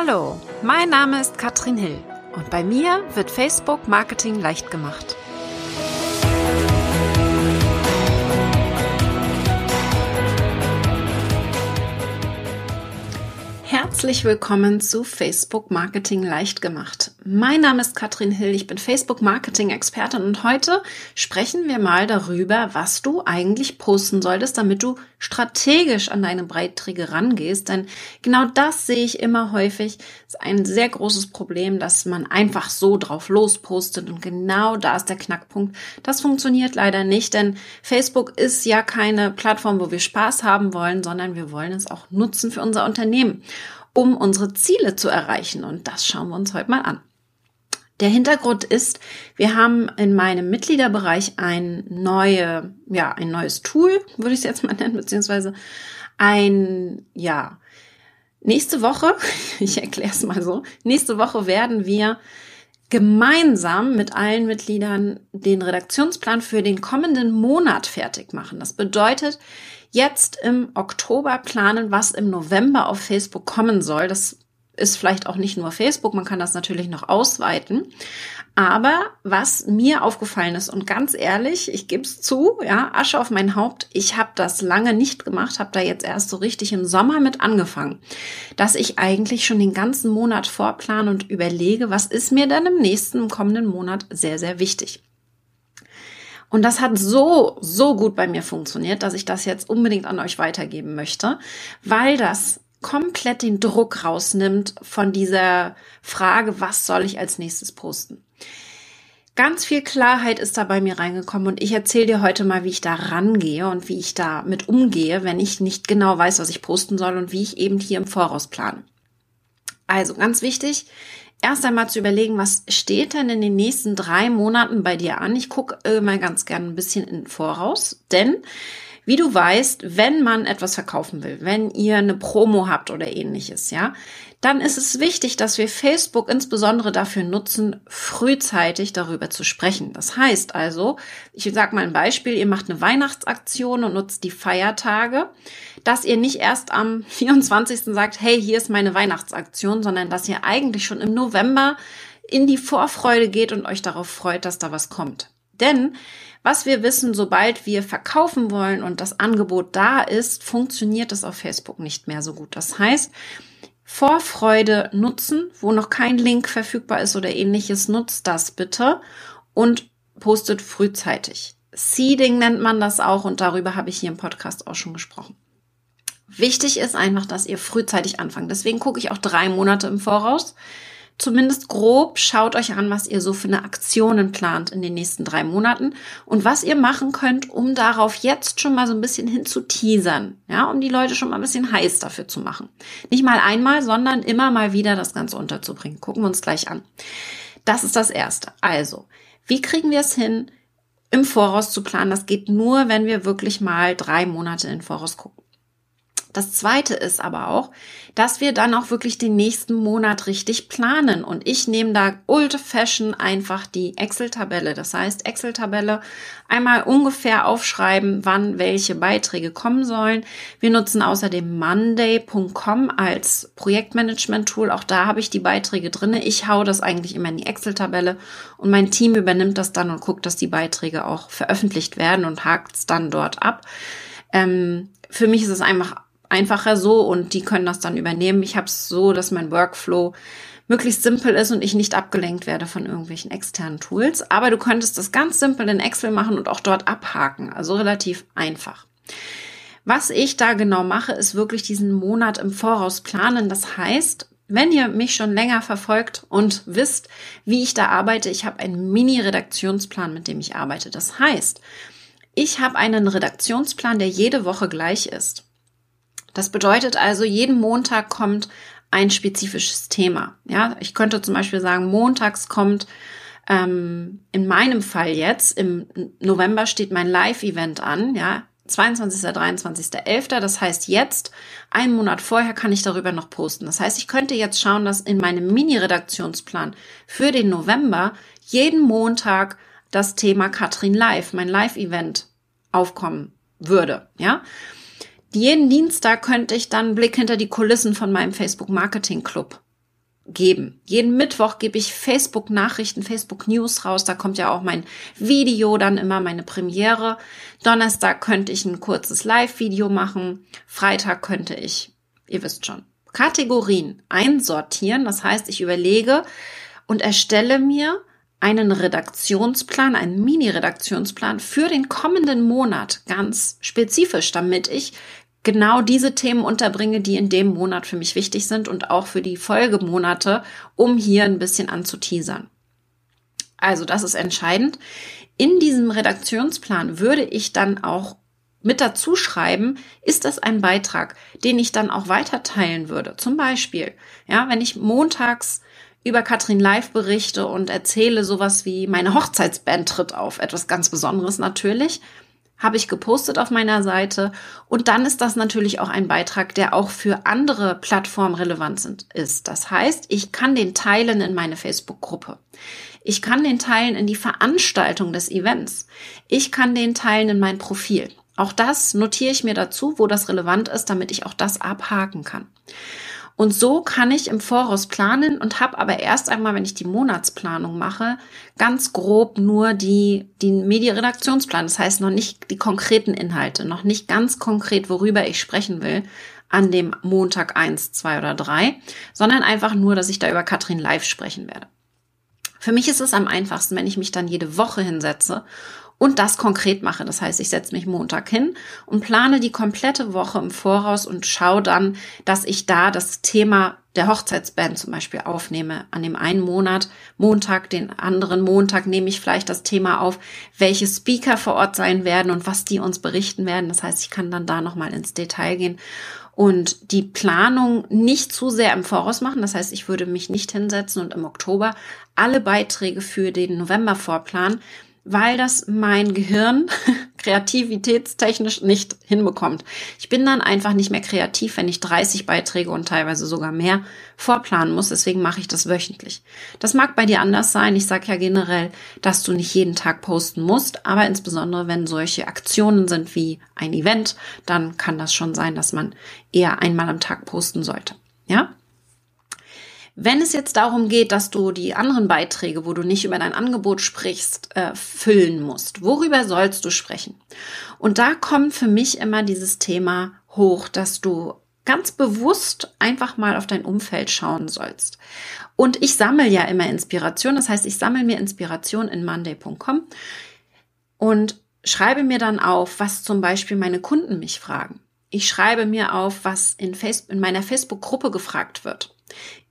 Hallo, mein Name ist Katrin Hill und bei mir wird Facebook Marketing leicht gemacht. Herzlich willkommen zu Facebook Marketing leicht gemacht. Mein Name ist Katrin Hill, ich bin Facebook Marketing Expertin und heute sprechen wir mal darüber, was du eigentlich posten solltest, damit du strategisch an deine Beiträge rangehst. Denn genau das sehe ich immer häufig. Ist ein sehr großes Problem, dass man einfach so drauf lospostet und genau da ist der Knackpunkt. Das funktioniert leider nicht, denn Facebook ist ja keine Plattform, wo wir Spaß haben wollen, sondern wir wollen es auch nutzen für unser Unternehmen um unsere Ziele zu erreichen. Und das schauen wir uns heute mal an. Der Hintergrund ist, wir haben in meinem Mitgliederbereich ein neue, ja, ein neues Tool, würde ich es jetzt mal nennen, beziehungsweise ein, ja, nächste Woche, ich erkläre es mal so, nächste Woche werden wir gemeinsam mit allen Mitgliedern den Redaktionsplan für den kommenden Monat fertig machen. Das bedeutet, jetzt im Oktober planen, was im November auf Facebook kommen soll. Das ist vielleicht auch nicht nur Facebook, man kann das natürlich noch ausweiten. Aber was mir aufgefallen ist und ganz ehrlich, ich gebe es zu, ja, Asche auf mein Haupt, ich habe das lange nicht gemacht, habe da jetzt erst so richtig im Sommer mit angefangen, dass ich eigentlich schon den ganzen Monat vorplane und überlege, was ist mir denn im nächsten, im kommenden Monat sehr, sehr wichtig. Und das hat so, so gut bei mir funktioniert, dass ich das jetzt unbedingt an euch weitergeben möchte, weil das komplett den Druck rausnimmt von dieser Frage, was soll ich als nächstes posten. Ganz viel Klarheit ist da bei mir reingekommen und ich erzähle dir heute mal, wie ich da rangehe und wie ich da mit umgehe, wenn ich nicht genau weiß, was ich posten soll und wie ich eben hier im Voraus plane. Also ganz wichtig, erst einmal zu überlegen, was steht denn in den nächsten drei Monaten bei dir an. Ich gucke immer ganz gern ein bisschen in Voraus, denn wie du weißt, wenn man etwas verkaufen will, wenn ihr eine Promo habt oder ähnliches, ja, dann ist es wichtig, dass wir Facebook insbesondere dafür nutzen, frühzeitig darüber zu sprechen. Das heißt also, ich sage mal ein Beispiel, ihr macht eine Weihnachtsaktion und nutzt die Feiertage, dass ihr nicht erst am 24. sagt, hey, hier ist meine Weihnachtsaktion, sondern dass ihr eigentlich schon im November in die Vorfreude geht und euch darauf freut, dass da was kommt. Denn was wir wissen, sobald wir verkaufen wollen und das Angebot da ist, funktioniert es auf Facebook nicht mehr so gut. Das heißt, Vorfreude nutzen, wo noch kein Link verfügbar ist oder ähnliches, nutzt das bitte und postet frühzeitig. Seeding nennt man das auch und darüber habe ich hier im Podcast auch schon gesprochen. Wichtig ist einfach, dass ihr frühzeitig anfangt. Deswegen gucke ich auch drei Monate im Voraus zumindest grob schaut euch an, was ihr so für eine Aktionen plant in den nächsten drei Monaten und was ihr machen könnt, um darauf jetzt schon mal so ein bisschen hin zu teasern, ja, um die Leute schon mal ein bisschen heiß dafür zu machen. Nicht mal einmal, sondern immer mal wieder das Ganze unterzubringen. Gucken wir uns gleich an. Das ist das Erste. Also, wie kriegen wir es hin, im Voraus zu planen? Das geht nur, wenn wir wirklich mal drei Monate in Voraus gucken. Das zweite ist aber auch, dass wir dann auch wirklich den nächsten Monat richtig planen. Und ich nehme da old fashion einfach die Excel-Tabelle. Das heißt, Excel-Tabelle einmal ungefähr aufschreiben, wann welche Beiträge kommen sollen. Wir nutzen außerdem monday.com als Projektmanagement-Tool. Auch da habe ich die Beiträge drinne. Ich hau das eigentlich immer in die Excel-Tabelle und mein Team übernimmt das dann und guckt, dass die Beiträge auch veröffentlicht werden und hakt es dann dort ab. Ähm, für mich ist es einfach einfacher so und die können das dann übernehmen. Ich habe es so, dass mein Workflow möglichst simpel ist und ich nicht abgelenkt werde von irgendwelchen externen Tools. Aber du könntest das ganz simpel in Excel machen und auch dort abhaken. Also relativ einfach. Was ich da genau mache, ist wirklich diesen Monat im Voraus planen. Das heißt, wenn ihr mich schon länger verfolgt und wisst, wie ich da arbeite, ich habe einen Mini-Redaktionsplan, mit dem ich arbeite. Das heißt, ich habe einen Redaktionsplan, der jede Woche gleich ist. Das bedeutet also, jeden Montag kommt ein spezifisches Thema. Ja, ich könnte zum Beispiel sagen, montags kommt ähm, in meinem Fall jetzt, im November steht mein Live-Event an, ja, 22., 23., 11. Das heißt, jetzt, einen Monat vorher, kann ich darüber noch posten. Das heißt, ich könnte jetzt schauen, dass in meinem Mini-Redaktionsplan für den November jeden Montag das Thema Katrin Live, mein Live-Event aufkommen würde, ja. Jeden Dienstag könnte ich dann einen Blick hinter die Kulissen von meinem Facebook Marketing Club geben. Jeden Mittwoch gebe ich Facebook-Nachrichten, Facebook-News raus. Da kommt ja auch mein Video dann immer, meine Premiere. Donnerstag könnte ich ein kurzes Live-Video machen. Freitag könnte ich, ihr wisst schon, Kategorien einsortieren. Das heißt, ich überlege und erstelle mir einen Redaktionsplan, einen Mini-Redaktionsplan für den kommenden Monat ganz spezifisch, damit ich genau diese Themen unterbringe, die in dem Monat für mich wichtig sind und auch für die Folgemonate, um hier ein bisschen anzuteasern. Also das ist entscheidend. In diesem Redaktionsplan würde ich dann auch mit dazu schreiben, ist das ein Beitrag, den ich dann auch weiter teilen würde. Zum Beispiel, ja, wenn ich montags über Katrin Live berichte und erzähle sowas wie meine Hochzeitsband tritt auf, etwas ganz Besonderes natürlich, habe ich gepostet auf meiner Seite und dann ist das natürlich auch ein Beitrag, der auch für andere Plattformen relevant sind, ist. Das heißt, ich kann den teilen in meine Facebook-Gruppe. Ich kann den teilen in die Veranstaltung des Events. Ich kann den teilen in mein Profil. Auch das notiere ich mir dazu, wo das relevant ist, damit ich auch das abhaken kann. Und so kann ich im Voraus planen und habe aber erst einmal, wenn ich die Monatsplanung mache, ganz grob nur die, die Medienredaktionsplan. Das heißt noch nicht die konkreten Inhalte, noch nicht ganz konkret, worüber ich sprechen will an dem Montag eins, zwei oder drei, sondern einfach nur, dass ich da über Katrin live sprechen werde. Für mich ist es am einfachsten, wenn ich mich dann jede Woche hinsetze und das konkret mache. Das heißt, ich setze mich Montag hin und plane die komplette Woche im Voraus und schaue dann, dass ich da das Thema der Hochzeitsband zum Beispiel aufnehme. An dem einen Monat, Montag, den anderen Montag nehme ich vielleicht das Thema auf, welche Speaker vor Ort sein werden und was die uns berichten werden. Das heißt, ich kann dann da nochmal ins Detail gehen und die Planung nicht zu sehr im Voraus machen. Das heißt, ich würde mich nicht hinsetzen und im Oktober alle Beiträge für den November vorplanen, weil das mein Gehirn kreativitätstechnisch nicht hinbekommt. Ich bin dann einfach nicht mehr kreativ, wenn ich 30 Beiträge und teilweise sogar mehr vorplanen muss. Deswegen mache ich das wöchentlich. Das mag bei dir anders sein. Ich sage ja generell, dass du nicht jeden Tag posten musst, aber insbesondere wenn solche Aktionen sind wie ein Event, dann kann das schon sein, dass man eher einmal am Tag posten sollte. Ja? Wenn es jetzt darum geht, dass du die anderen Beiträge, wo du nicht über dein Angebot sprichst, äh, füllen musst, worüber sollst du sprechen? Und da kommt für mich immer dieses Thema hoch, dass du ganz bewusst einfach mal auf dein Umfeld schauen sollst. Und ich sammle ja immer Inspiration. Das heißt, ich sammle mir Inspiration in monday.com und schreibe mir dann auf, was zum Beispiel meine Kunden mich fragen. Ich schreibe mir auf, was in, Facebook, in meiner Facebook-Gruppe gefragt wird.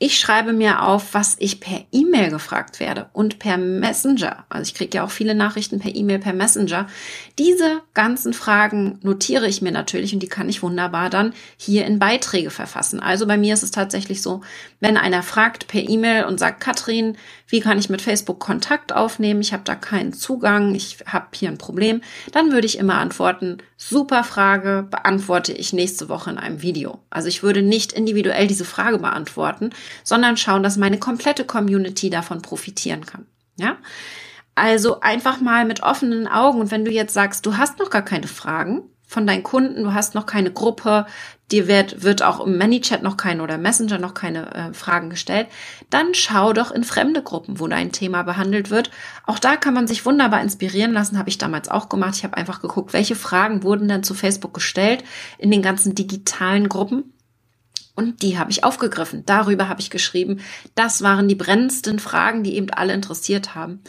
Ich schreibe mir auf, was ich per E-Mail gefragt werde und per Messenger. Also ich kriege ja auch viele Nachrichten per E-Mail, per Messenger. Diese ganzen Fragen notiere ich mir natürlich und die kann ich wunderbar dann hier in Beiträge verfassen. Also bei mir ist es tatsächlich so, wenn einer fragt per E-Mail und sagt, Katrin, wie kann ich mit Facebook Kontakt aufnehmen? Ich habe da keinen Zugang, ich habe hier ein Problem. Dann würde ich immer antworten, super Frage, beantworte ich nächste Woche in einem Video. Also ich würde nicht individuell diese Frage beantworten, sondern schauen, dass meine komplette Community davon profitieren kann. Ja? Also einfach mal mit offenen Augen. Und wenn du jetzt sagst, du hast noch gar keine Fragen, von deinen Kunden, du hast noch keine Gruppe, dir wird, wird auch im ManyChat noch keine oder Messenger noch keine äh, Fragen gestellt, dann schau doch in fremde Gruppen, wo dein Thema behandelt wird. Auch da kann man sich wunderbar inspirieren lassen, habe ich damals auch gemacht. Ich habe einfach geguckt, welche Fragen wurden denn zu Facebook gestellt in den ganzen digitalen Gruppen. Und die habe ich aufgegriffen. Darüber habe ich geschrieben. Das waren die brennendsten Fragen, die eben alle interessiert haben.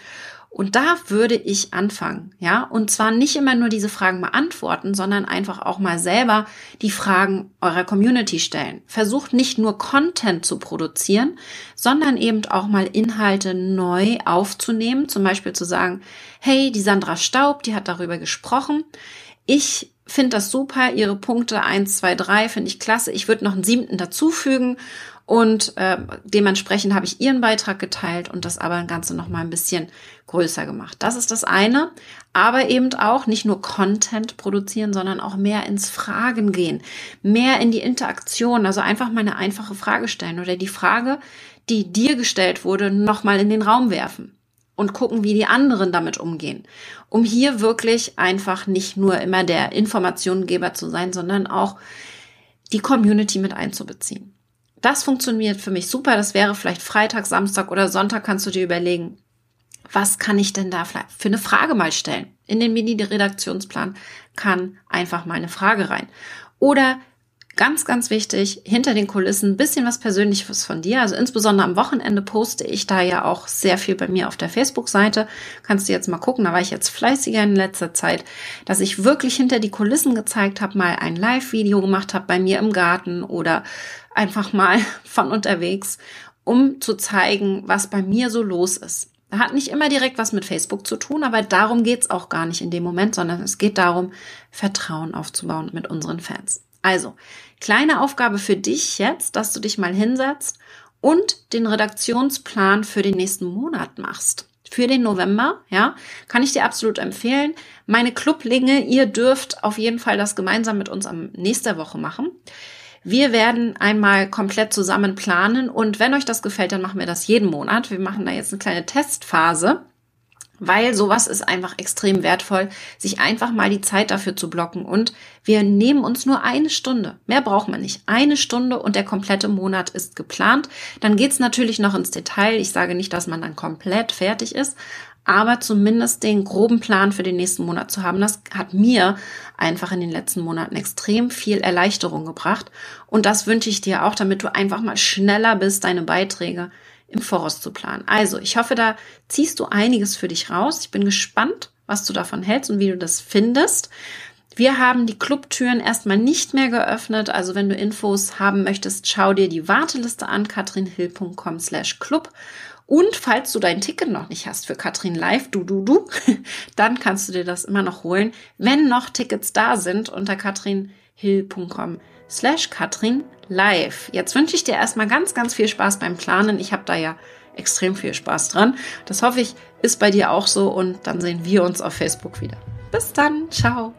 Und da würde ich anfangen, ja, und zwar nicht immer nur diese Fragen beantworten, sondern einfach auch mal selber die Fragen eurer Community stellen. Versucht nicht nur Content zu produzieren, sondern eben auch mal Inhalte neu aufzunehmen, zum Beispiel zu sagen, hey, die Sandra Staub, die hat darüber gesprochen. Ich finde das super, ihre Punkte eins, zwei, drei finde ich klasse. Ich würde noch einen siebten dazufügen und äh, dementsprechend habe ich ihren Beitrag geteilt und das aber ein Ganze noch mal ein bisschen größer gemacht. Das ist das eine, aber eben auch nicht nur Content produzieren, sondern auch mehr ins Fragen gehen, mehr in die Interaktion, also einfach mal eine einfache Frage stellen oder die Frage, die dir gestellt wurde, noch mal in den Raum werfen und gucken, wie die anderen damit umgehen, um hier wirklich einfach nicht nur immer der Informationengeber zu sein, sondern auch die Community mit einzubeziehen. Das funktioniert für mich super. Das wäre vielleicht Freitag, Samstag oder Sonntag kannst du dir überlegen, was kann ich denn da für eine Frage mal stellen? In den Mini-Redaktionsplan kann einfach mal eine Frage rein. Oder Ganz, ganz wichtig, hinter den Kulissen ein bisschen was Persönliches von dir. Also insbesondere am Wochenende poste ich da ja auch sehr viel bei mir auf der Facebook-Seite. Kannst du jetzt mal gucken, da war ich jetzt fleißiger in letzter Zeit, dass ich wirklich hinter die Kulissen gezeigt habe, mal ein Live-Video gemacht habe bei mir im Garten oder einfach mal von unterwegs, um zu zeigen, was bei mir so los ist. Hat nicht immer direkt was mit Facebook zu tun, aber darum geht's auch gar nicht in dem Moment, sondern es geht darum, Vertrauen aufzubauen mit unseren Fans. Also, kleine Aufgabe für dich jetzt, dass du dich mal hinsetzt und den Redaktionsplan für den nächsten Monat machst. Für den November, ja, kann ich dir absolut empfehlen. Meine Clublinge, ihr dürft auf jeden Fall das gemeinsam mit uns am nächster Woche machen. Wir werden einmal komplett zusammen planen und wenn euch das gefällt, dann machen wir das jeden Monat. Wir machen da jetzt eine kleine Testphase weil sowas ist einfach extrem wertvoll, sich einfach mal die Zeit dafür zu blocken. Und wir nehmen uns nur eine Stunde. Mehr braucht man nicht. Eine Stunde und der komplette Monat ist geplant. Dann geht's natürlich noch ins Detail. Ich sage nicht, dass man dann komplett fertig ist, aber zumindest den groben Plan für den nächsten Monat zu haben, das hat mir einfach in den letzten Monaten extrem viel Erleichterung gebracht. Und das wünsche ich dir auch, damit du einfach mal schneller bist, deine Beiträge im Voraus zu planen. Also, ich hoffe, da ziehst du einiges für dich raus. Ich bin gespannt, was du davon hältst und wie du das findest. Wir haben die Clubtüren erstmal nicht mehr geöffnet. Also wenn du Infos haben möchtest, schau dir die Warteliste an, katrinhill.com slash club. Und falls du dein Ticket noch nicht hast für Katrin Live, du, du, du, dann kannst du dir das immer noch holen, wenn noch Tickets da sind unter katrinhill.com slash Katrin live. Jetzt wünsche ich dir erstmal ganz, ganz viel Spaß beim Planen. Ich habe da ja extrem viel Spaß dran. Das hoffe ich, ist bei dir auch so und dann sehen wir uns auf Facebook wieder. Bis dann, ciao.